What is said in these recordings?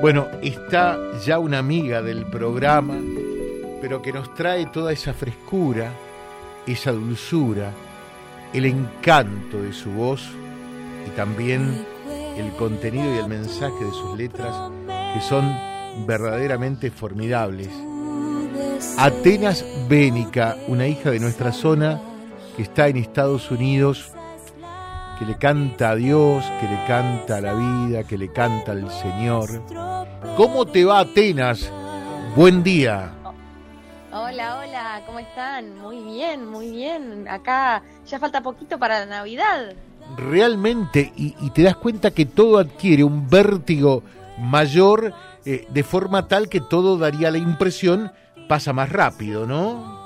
Bueno, está ya una amiga del programa, pero que nos trae toda esa frescura, esa dulzura, el encanto de su voz y también el contenido y el mensaje de sus letras que son verdaderamente formidables. Atenas Bénica, una hija de nuestra zona que está en Estados Unidos, que le canta a Dios, que le canta a la vida, que le canta al Señor. ¿Cómo te va Atenas? Buen día. Hola, hola, ¿cómo están? Muy bien, muy bien. Acá ya falta poquito para la Navidad. Realmente, y, te das cuenta que todo adquiere un vértigo mayor eh, de forma tal que todo daría la impresión pasa más rápido, ¿no?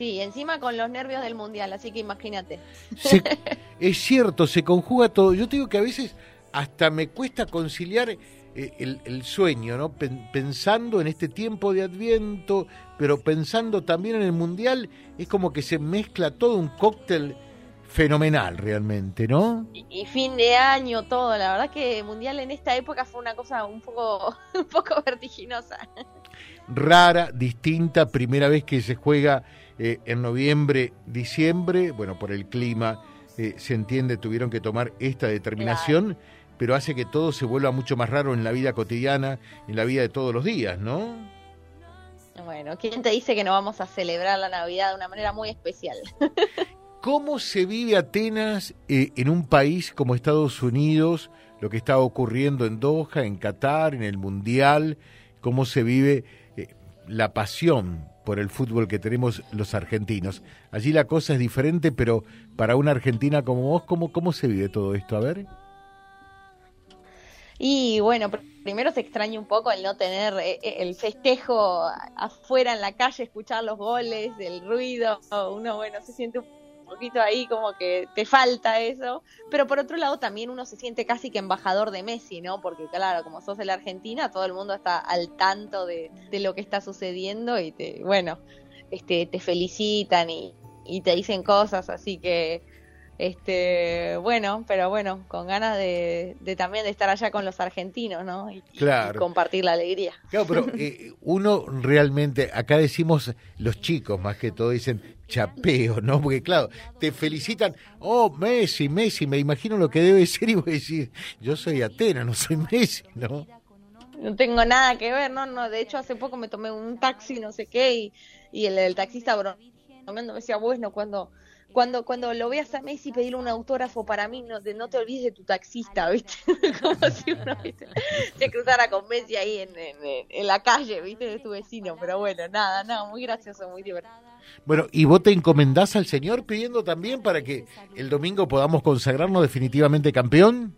Sí, encima con los nervios del mundial, así que imagínate. es cierto, se conjuga todo. Yo te digo que a veces hasta me cuesta conciliar eh, el, sueño, ¿no? pensando en este tiempo de Adviento, pero pensando también en el Mundial, es como que se mezcla todo un cóctel fenomenal realmente, ¿no? Y, fin de año, todo. La verdad que el Mundial en esta época fue una cosa un poco, un poco vertiginosa. Rara, distinta, primera vez que se juega eh, en noviembre, diciembre, bueno, por el clima, eh, se entiende, tuvieron que tomar esta determinación pero hace que todo se vuelva mucho más raro en la vida cotidiana, en la vida de todos los días, ¿no? Bueno, ¿quién te dice que no vamos a celebrar la Navidad de una manera muy especial? ¿Cómo se vive Atenas eh, en un país como Estados Unidos, lo que está ocurriendo en Doha, en Qatar, en el Mundial? ¿Cómo se vive eh, la pasión por el fútbol que tenemos los argentinos? Allí la cosa es diferente, pero para una argentina como vos, ¿cómo, cómo se vive todo esto? A ver. Y bueno, primero se extraña un poco el no tener eh, eh, el festejo afuera en la calle, escuchar los goles, el ruido, uno bueno, se siente un poquito ahí como que te falta eso, pero por otro lado también uno se siente casi que embajador de Messi, ¿no? Porque claro, como sos de la Argentina, todo el mundo está al tanto de, de lo que está sucediendo y te, bueno, este, te felicitan y, y te dicen cosas, así que este, bueno, pero bueno, con ganas de, también de estar allá con los argentinos, ¿no? Y, compartir la alegría. Claro, pero eh, uno realmente, acá decimos los chicos más que todo, dicen chapeo, ¿no? Porque claro, te felicitan, oh, Messi, Messi, me imagino lo que debe ser y voy a decir, yo soy Atena, no soy Messi, ¿no? No tengo nada que ver, no, no, de hecho hace poco me tomé un taxi, no sé qué, y, y el, el taxista bromeando me decía, bueno, cuando cuando, cuando lo veas a Messi pedirle un autógrafo para mí, no, no te olvides de tu taxista, ¿viste? Como si uno se cruzara con Messi ahí en, en, la calle, ¿viste? De tu vecino. Pero bueno, nada, nada, muy gracioso, muy divertido. Bueno, ¿y vos te encomendás al Señor pidiendo también para que el domingo podamos consagrarnos definitivamente campeón?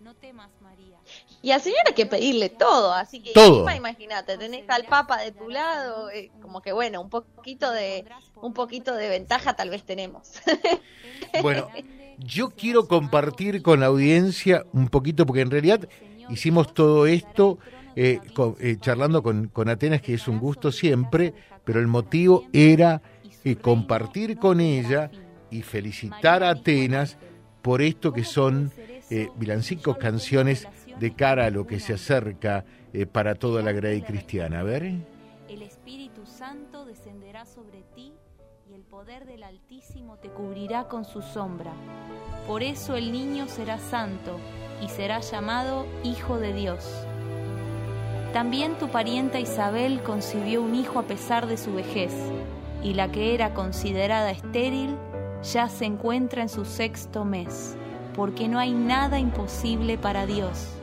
Y al Señor hay que pedirle todo, así que imagínate, tenés al Papa de tu lado, eh, como que bueno, un poquito de un poquito de ventaja tal vez tenemos. Bueno, yo quiero compartir con la audiencia un poquito, porque en realidad hicimos todo esto eh, eh, charlando con, con, Atenas, que es un gusto siempre, pero el motivo era compartir con ella y felicitar a Atenas por esto que son villancicos, canciones de cara a lo que se acerca eh, para toda la grey cristiana. A ver. El Espíritu Santo descenderá sobre ti y el poder del Altísimo te cubrirá con su sombra. Por eso el niño será santo y será llamado Hijo de Dios. También tu parienta Isabel concibió un hijo a pesar de su vejez, y la que era considerada estéril ya se encuentra en su sexto mes, porque no hay nada imposible para Dios.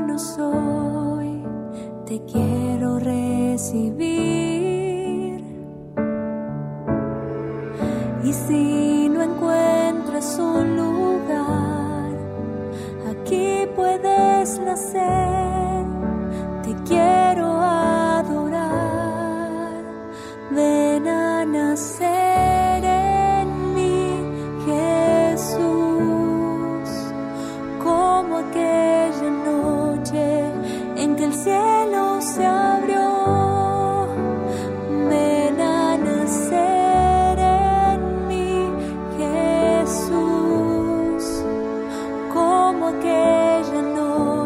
No soy, te quiero recibir. Y si no encuentras un lugar, puedes nacer, te quiero adorar. nacer en mí, Jesús,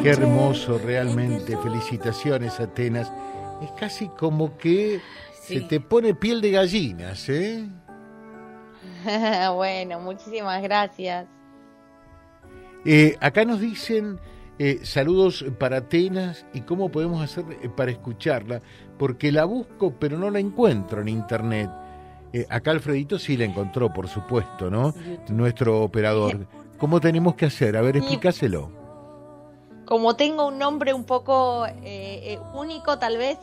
Qué hermoso realmente. Felicitaciones, Atenas. Es casi como que se te pone piel de gallinas, ¿eh? bueno, muchísimas gracias. Eh, acá nos dicen eh, saludos para Atenas y cómo podemos hacer eh, para escucharla, porque la busco pero no la encuentro en internet. Eh, acá Alfredito sí la encontró, por supuesto, ¿no? Nuestro operador. ¿Cómo tenemos que hacer? A ver, explícaselo. Como tengo un nombre un poco eh, eh, único, tal vez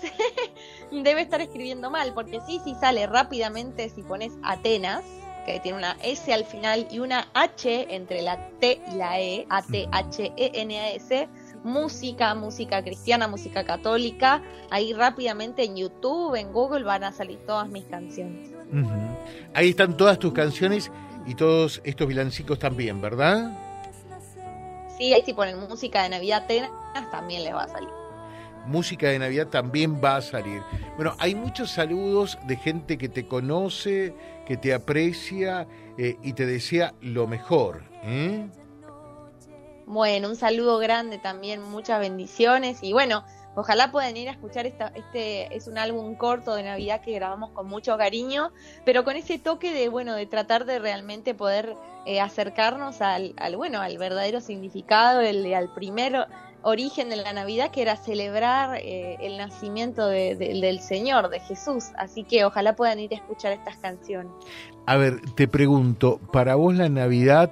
debe estar escribiendo mal, porque sí, sí sale rápidamente si pones Atenas, que tiene una S al final y una H entre la T y la E, A-T-H-E-N-A-S, música, música cristiana, música católica. Ahí rápidamente en YouTube, en Google van a salir todas mis canciones. Ahí están todas tus canciones y todos estos villancicos también, ¿verdad? Sí, ahí si ponen música de Navidad también les va a salir. Música de Navidad también va a salir. Bueno, hay muchos saludos de gente que te conoce, que te aprecia eh, y te desea lo mejor. ¿eh? Bueno, un saludo grande también, muchas bendiciones y bueno, ojalá puedan ir a escuchar esta, este es un álbum corto de Navidad que grabamos con mucho cariño, pero con ese toque de bueno, de tratar de realmente poder eh, acercarnos al, al bueno, al verdadero significado, el, al primer origen de la Navidad que era celebrar eh, el nacimiento de- de- del Señor, de Jesús, así que ojalá puedan ir a escuchar estas canciones. A ver, te pregunto, para vos la Navidad,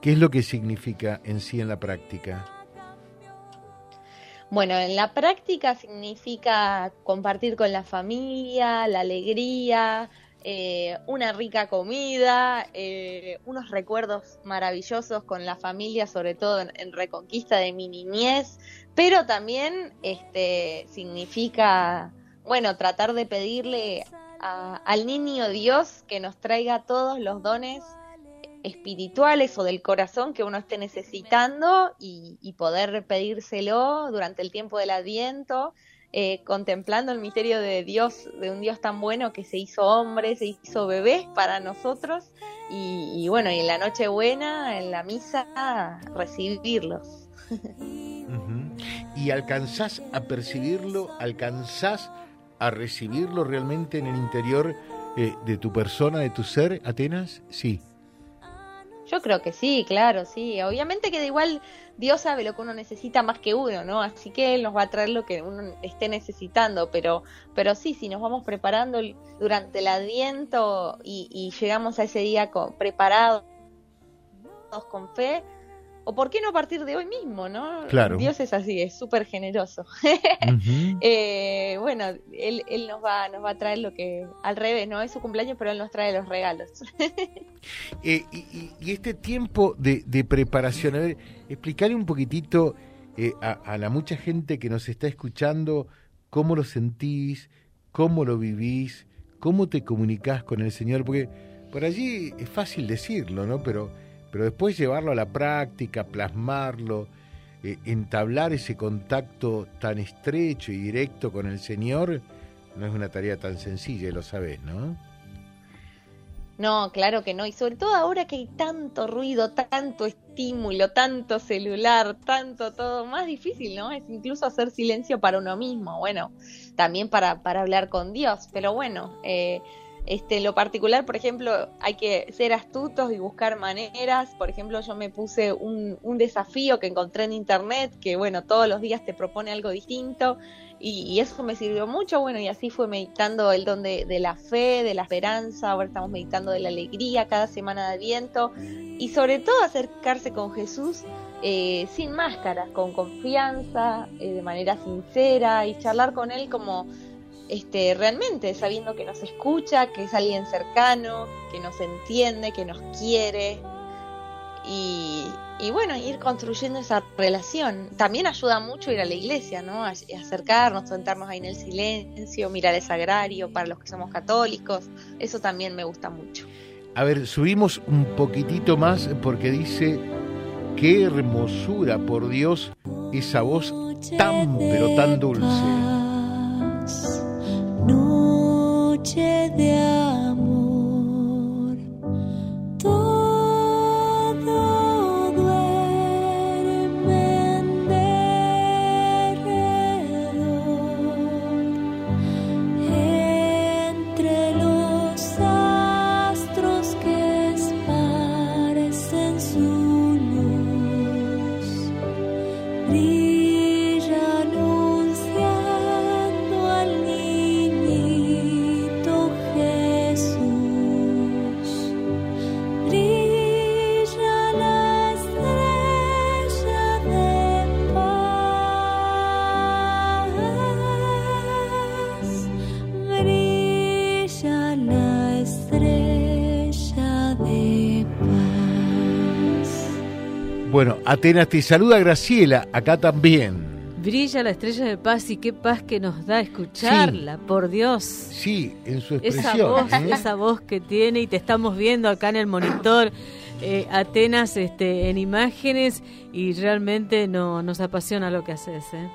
¿qué es lo que significa en sí en la práctica? Bueno, en la práctica significa compartir con la familia, la alegría, eh, una rica comida, eh, unos recuerdos maravillosos con la familia, sobre todo en, Reconquista de mi niñez, pero también este, significa, bueno, tratar de pedirle al niño Dios que nos traiga todos los dones espirituales o del corazón que uno esté necesitando y, poder pedírselo durante el tiempo del adviento, eh, contemplando el misterio de Dios, de un Dios tan bueno que se hizo hombre, se hizo bebé para nosotros y, y bueno, y en la Nochebuena, en la misa, recibirlos. ¿Y alcanzás a percibirlo, alcanzás a recibirlo realmente en el interior eh, de tu persona, de tu ser, Atenas? Sí. Yo creo que sí, claro, sí. Obviamente que de igual Dios sabe lo que uno necesita más que uno, ¿no? Así que Él nos va a traer lo que uno esté necesitando, pero, pero sí, si nos vamos preparando durante el adviento y, y llegamos a ese día con, preparados con fe, o por qué no a partir de hoy mismo, ¿no? Claro. Dios es así, es súper generoso. Eh, bueno, él, él nos va, nos va a traer lo que, al revés, no es su cumpleaños, pero él nos trae los regalos. Eh, y, y- y este tiempo de, de preparación, a ver, explicarle un poquitito eh, a, a la mucha gente que nos está escuchando cómo lo sentís, cómo lo vivís, cómo te comunicás con el Señor, porque por allí es fácil decirlo, ¿no? Pero, pero después llevarlo a la práctica, plasmarlo, eh, entablar ese contacto tan estrecho y directo con el Señor, no es una tarea tan sencilla, y lo sabés, ¿no? No, claro que no. Y sobre todo ahora que hay tanto ruido, tanto estímulo, tanto celular, tanto todo, más difícil, ¿no? Es incluso hacer silencio para uno mismo. Bueno, también para, para hablar con Dios. Pero bueno, eh, este, lo particular, por ejemplo, hay que ser astutos y buscar maneras. Por ejemplo, yo me puse un, un desafío que encontré en internet, que bueno, todos los días te propone algo distinto. Y, y eso me sirvió mucho, bueno, y así fue meditando el don de, de la fe, de la esperanza, ahora estamos meditando de la alegría cada semana de Adviento, y sobre todo acercarse con Jesús eh, sin máscaras, con confianza, eh, de manera sincera, y charlar con Él como este, realmente, sabiendo que nos escucha, que es alguien cercano, que nos entiende, que nos quiere. y, y bueno, ir construyendo esa relación. También ayuda mucho ir a la iglesia, ¿no? A- acercarnos, sentarnos ahí en el silencio, mirar el sagrario para los que somos católicos. Eso también me gusta mucho. A ver, subimos un poquitito más porque dice, qué hermosura, por Dios, esa voz tan, pero tan dulce. Noche de amor, Bueno, Atenas te saluda Graciela, acá también. Brilla la estrella de paz y qué paz que nos da escucharla, por Dios. Sí, en su Esa expresión. voz, ¿eh? esa voz que tiene y te estamos viendo acá en el monitor, eh, Atenas, este, en imágenes y realmente no, nos apasiona lo que haces. ¿eh?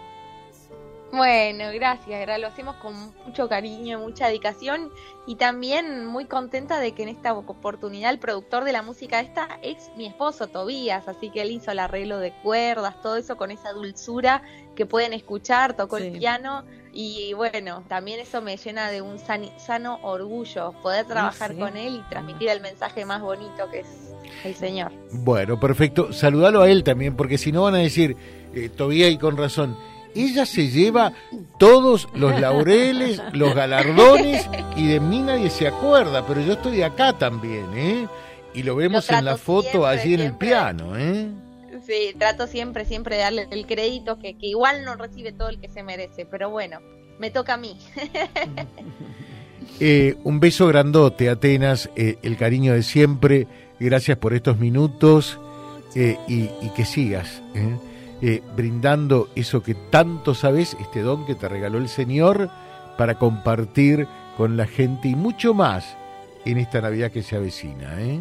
Bueno, gracias, Gra, lo hacemos con mucho cariño y mucha dedicación y también muy contenta de que en esta oportunidad el productor de la música esta es mi esposo Tobías, así que él hizo el arreglo de cuerdas, todo eso con esa dulzura que pueden escuchar, tocó Sí. el piano y bueno, también eso me llena de un sano orgullo poder trabajar sí. con él y transmitir el mensaje más bonito que es el Señor. Bueno, perfecto. Saludalo a él también, porque si no van a decir, eh, Tobía y con razón, ella se lleva todos los laureles, los galardones y de mí nadie se acuerda, pero yo estoy acá también, ¿eh? Y lo vemos en la foto siempre, allí en el piano, ¿eh? Sí, trato siempre, siempre de darle el crédito que, que igual no recibe todo el que se merece, pero bueno, me toca a mí. Eh, un beso grandote, Atenas, eh, el cariño de siempre. Gracias por estos minutos eh, y, y que sigas ¿eh? Brindando eso que tanto sabes, este don que te regaló el Señor para compartir con la gente y mucho más en esta Navidad que se avecina. ¿eh?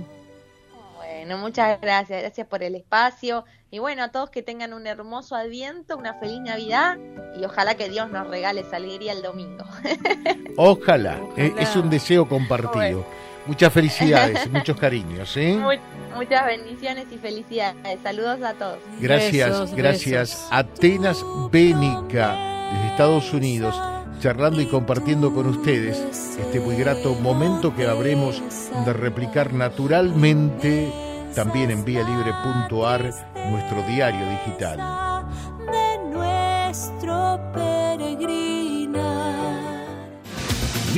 Bueno, muchas gracias, gracias por el espacio y bueno, a todos que tengan un hermoso adviento, una feliz Navidad y ojalá que Dios nos regale esa alegría el domingo. Ojalá, ¿eh? Es un deseo compartido. Bueno. Muchas felicidades, muchos cariños. ¿eh? Mu- muchas bendiciones y felicidades. Saludos a todos. Gracias, Besos, gracias. besos. Atenas Bénica, desde Estados Unidos, charlando y compartiendo con ustedes este muy grato momento que habremos de replicar naturalmente también en vialibre.ar, nuestro diario digital.